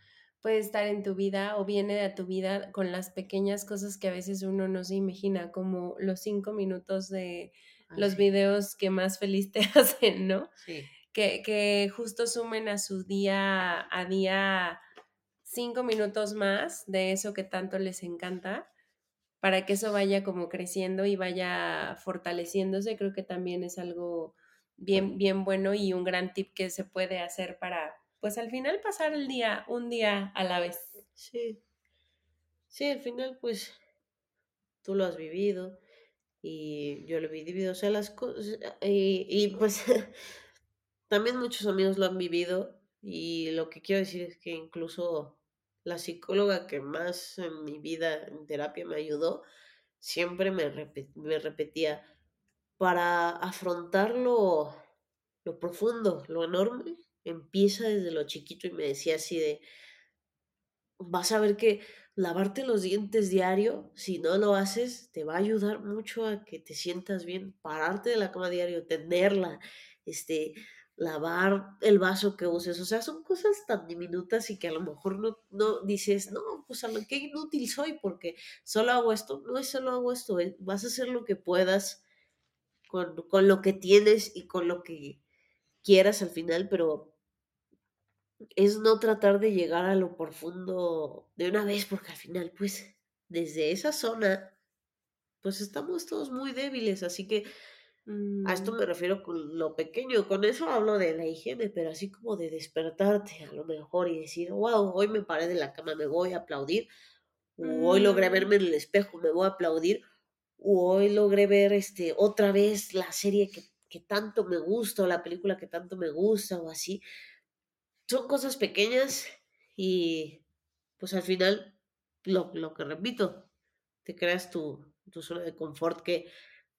puede estar en tu vida o viene de tu vida con las pequeñas cosas que a veces uno no se imagina, como los cinco minutos de los videos que más feliz te hacen, ¿no? Sí. Que, que justo sumen a su día a día cinco minutos más de eso que tanto les encanta para que eso vaya como creciendo y vaya fortaleciéndose, creo que también es algo bien, bien bueno y un gran tip que se puede hacer para, pues al final pasar el día, un día a la vez. Sí. Sí, al final pues tú lo has vivido, y yo lo vi dividido, o sea, las cosas, y, y pues también muchos amigos lo han vivido y lo que quiero decir es que incluso la psicóloga que más en mi vida en terapia me ayudó, siempre me, me repetía, para afrontar lo, profundo, lo enorme, empieza desde lo chiquito y me decía así de, vas a ver que lavarte los dientes diario, si no lo haces, te va a ayudar mucho a que te sientas bien, pararte de la cama diario, tenerla, este, lavar el vaso que uses, o sea, son cosas tan diminutas y que a lo mejor no, no dices, no, pues a lo que inútil soy porque solo hago esto, no es solo hago esto, vas a hacer lo que puedas con, con lo que tienes y con lo que quieras al final, pero es no tratar de llegar a lo profundo de una vez, porque al final, pues, desde esa zona, pues estamos todos muy débiles, así que a esto mm. me refiero con lo pequeño, con eso hablo de la higiene, pero así como de despertarte a lo mejor y decir, wow, hoy me paré de la cama, me voy a aplaudir, hoy logré mm. verme en el espejo, me voy a aplaudir, hoy logré ver este, otra vez la serie que, que tanto me gusta, o la película que tanto me gusta, o así. Son cosas pequeñas y pues al final, lo, lo que repito, te creas tu, tu, zona de confort que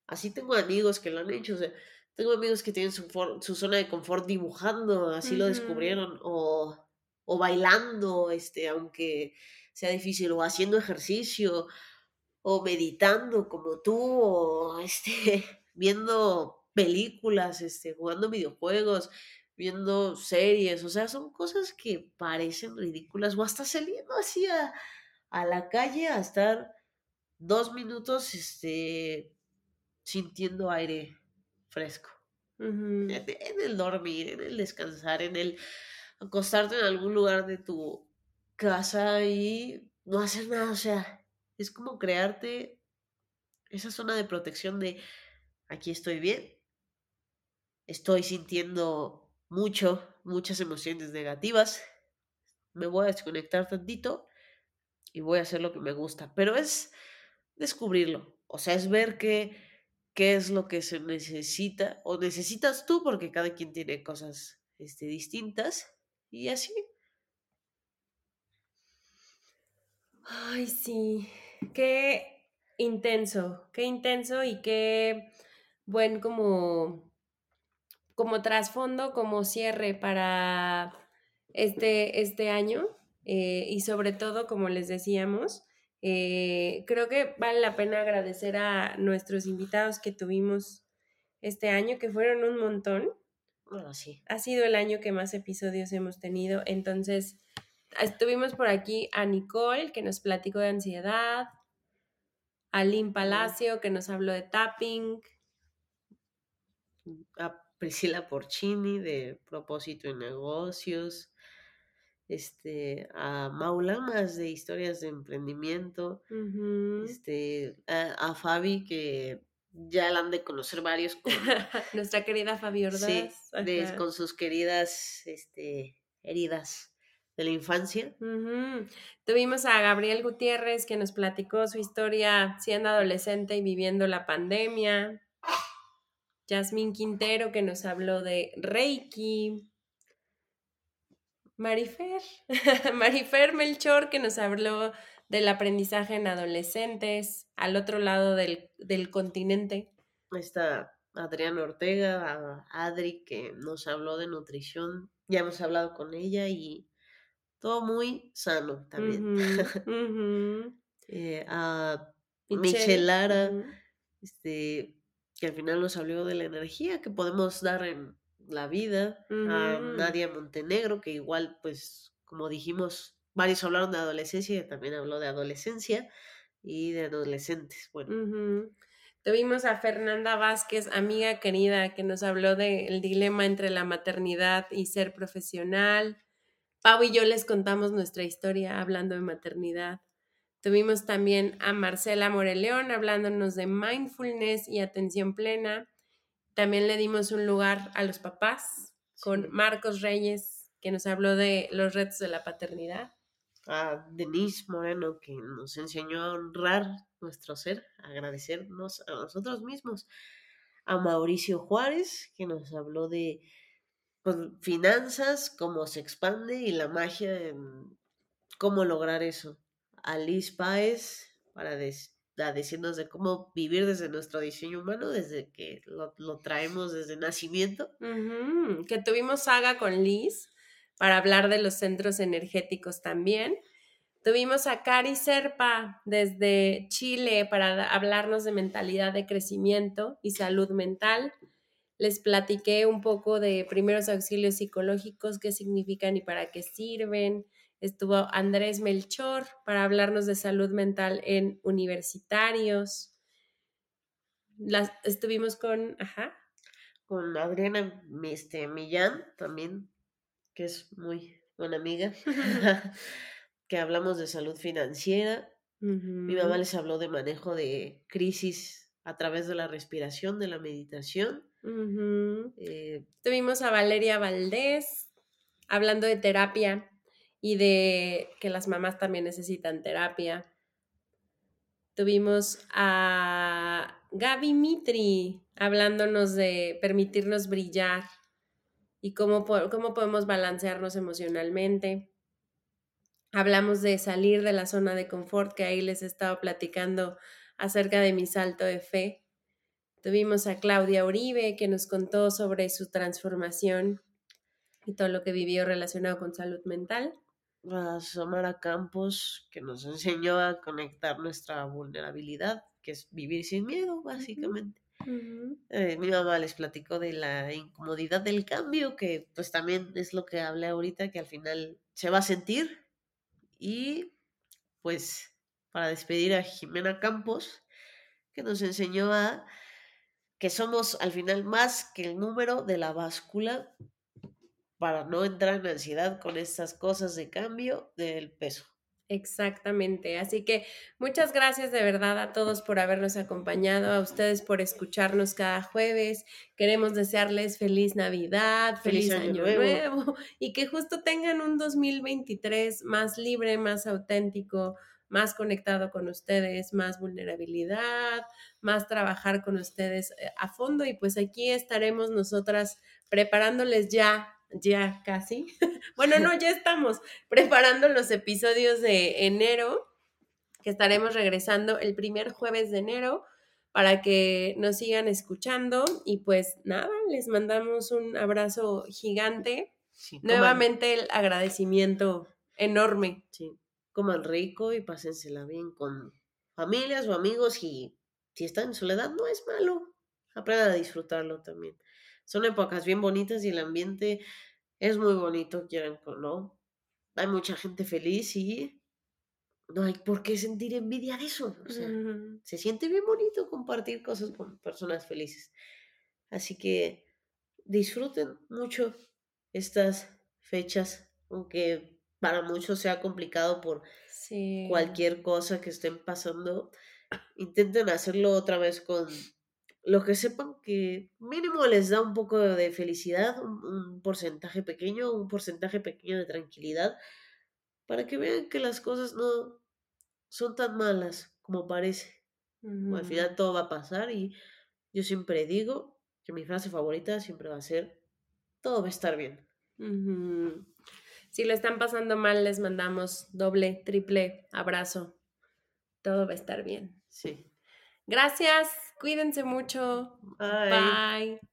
así tengo amigos que lo han hecho, o sea, tengo amigos que tienen su, su zona de confort dibujando, así lo descubrieron, o, o bailando, este, aunque sea difícil, o haciendo ejercicio, o meditando como tú, o este, viendo películas, este, jugando videojuegos, viendo series, o sea, son cosas que parecen ridículas, o hasta saliendo así a, la calle a estar dos minutos este, sintiendo aire fresco. en, el dormir, en el descansar, en el acostarte en algún lugar de tu casa y no hacer nada, o sea, es como crearte esa zona de protección de aquí estoy bien, estoy sintiendo mucho, muchas emociones negativas, me voy a desconectar tantito y voy a hacer lo que me gusta. Pero es descubrirlo, o sea, es ver qué, qué es lo que se necesita o necesitas tú, porque cada quien tiene cosas este, distintas y así. Ay, sí, qué intenso, qué intenso y qué buen como como trasfondo, como cierre para este, este año eh, y sobre todo, como les decíamos, eh, creo que vale la pena agradecer a nuestros invitados que tuvimos este año, que fueron un montón. Bueno, sí. Ha sido el año que más episodios hemos tenido. Entonces, estuvimos por aquí a Nicole, que nos platicó de ansiedad, a Lynn Palacio, que nos habló de tapping. A Priscila Porcini de Propósito y Negocios, este, a Maulamas de Historias de Emprendimiento, este, a, Fabi que ya la han de conocer varios. Con, Nuestra querida Fabi Ordaz. con sus queridas este, heridas de la infancia. Tuvimos a Gabriel Gutiérrez que nos platicó su historia siendo adolescente y viviendo la pandemia. Yasmín Quintero que nos habló de Reiki. Marifer, Marifer Melchor que nos habló del aprendizaje en adolescentes al otro lado del, continente. Está Adriana Ortega, Adri que nos habló de nutrición. Ya hemos hablado con ella y todo muy sano también. Eh, a Michelara, este, que al final nos habló de la energía que podemos dar en la vida, a Nadia Montenegro, que igual, pues, como dijimos, varios hablaron de adolescencia y también habló de adolescencia y de adolescentes. Bueno. Tuvimos a Fernanda Vázquez, amiga querida, que nos habló del dilema entre la maternidad y ser profesional. Pau y yo les contamos nuestra historia hablando de maternidad. Tuvimos también a Marcela Moreleón hablándonos de mindfulness y atención plena. También le dimos un lugar a los papás con Marcos Reyes, que nos habló de los retos de la paternidad. A Denise Moreno, que nos enseñó a honrar nuestro ser, agradecernos a nosotros mismos. A Mauricio Juárez, que nos habló de pues, finanzas, cómo se expande y la magia en cómo lograr eso a Liz Páez para decirnos de cómo vivir desde nuestro diseño humano, desde que lo, lo traemos desde nacimiento. Que tuvimos saga con Liz para hablar de los centros energéticos también. Tuvimos a Cari Serpa desde Chile para hablarnos de mentalidad de crecimiento y salud mental. Les platiqué un poco de primeros auxilios psicológicos, qué significan y para qué sirven. Estuvo Andrés Melchor para hablarnos de salud mental en universitarios. Las, estuvimos con, ajá, Con Adriana este, Millán también, que es muy buena amiga, que hablamos de salud financiera. Mi mamá les habló de manejo de crisis a través de la respiración, de la meditación. Eh, Tuvimos a Valeria Valdés hablando de terapia y de que las mamás también necesitan terapia. Tuvimos a Gaby Mitri hablándonos de permitirnos brillar y cómo, cómo podemos balancearnos emocionalmente. Hablamos de salir de la zona de confort, que ahí les estaba platicando acerca de mi salto de fe. Tuvimos a Claudia Uribe, que nos contó sobre su transformación y todo lo que vivió relacionado con salud mental. a Samara Campos, que nos enseñó a conectar nuestra vulnerabilidad, que es vivir sin miedo, básicamente. Eh, mi mamá les platicó de la incomodidad del cambio, que pues también es lo que hablé ahorita, que al final se va a sentir. Y pues para despedir a Jimena Campos, que nos enseñó a que somos al final más que el número de la báscula para no entrar en ansiedad con estas cosas de cambio del peso. Exactamente. Así que muchas gracias de verdad a todos por habernos acompañado, a ustedes por escucharnos cada jueves. Queremos desearles feliz Navidad, feliz, Feliz Año año, Nuevo. nuevo. y que justo tengan un 2023 más libre, más auténtico, más conectado con ustedes, más vulnerabilidad, más trabajar con ustedes eh, a fondo y pues aquí estaremos nosotras preparándoles ya, ya casi. bueno, no, ya estamos preparando los episodios de enero, que estaremos regresando el primer jueves de enero para que nos sigan escuchando y pues nada, les mandamos un abrazo gigante. Sí, Nuevamente el agradecimiento enorme. sí, coman rico y pásensela bien con familias o amigos y si están en soledad no es malo. Aprendan a disfrutarlo también. Son épocas bien bonitas y el ambiente es muy bonito, quieran o no. Hay mucha gente feliz y no hay por qué sentir envidia de eso. O sea, se siente bien bonito compartir cosas con personas felices. Así que disfruten mucho estas fechas, aunque para muchos sea complicado por Sí. cualquier cosa que estén pasando. Intenten hacerlo otra vez con lo que sepan que mínimo les da un poco de felicidad, un, un porcentaje pequeño, un porcentaje pequeño de tranquilidad, para que vean que las cosas no son tan malas como parece. Al final todo va a pasar y yo siempre digo que mi frase favorita siempre va a ser, todo va a estar bien. Si lo están pasando mal, les mandamos doble, triple abrazo. Todo va a estar bien. Sí. Gracias, cuídense mucho. Bye. Bye.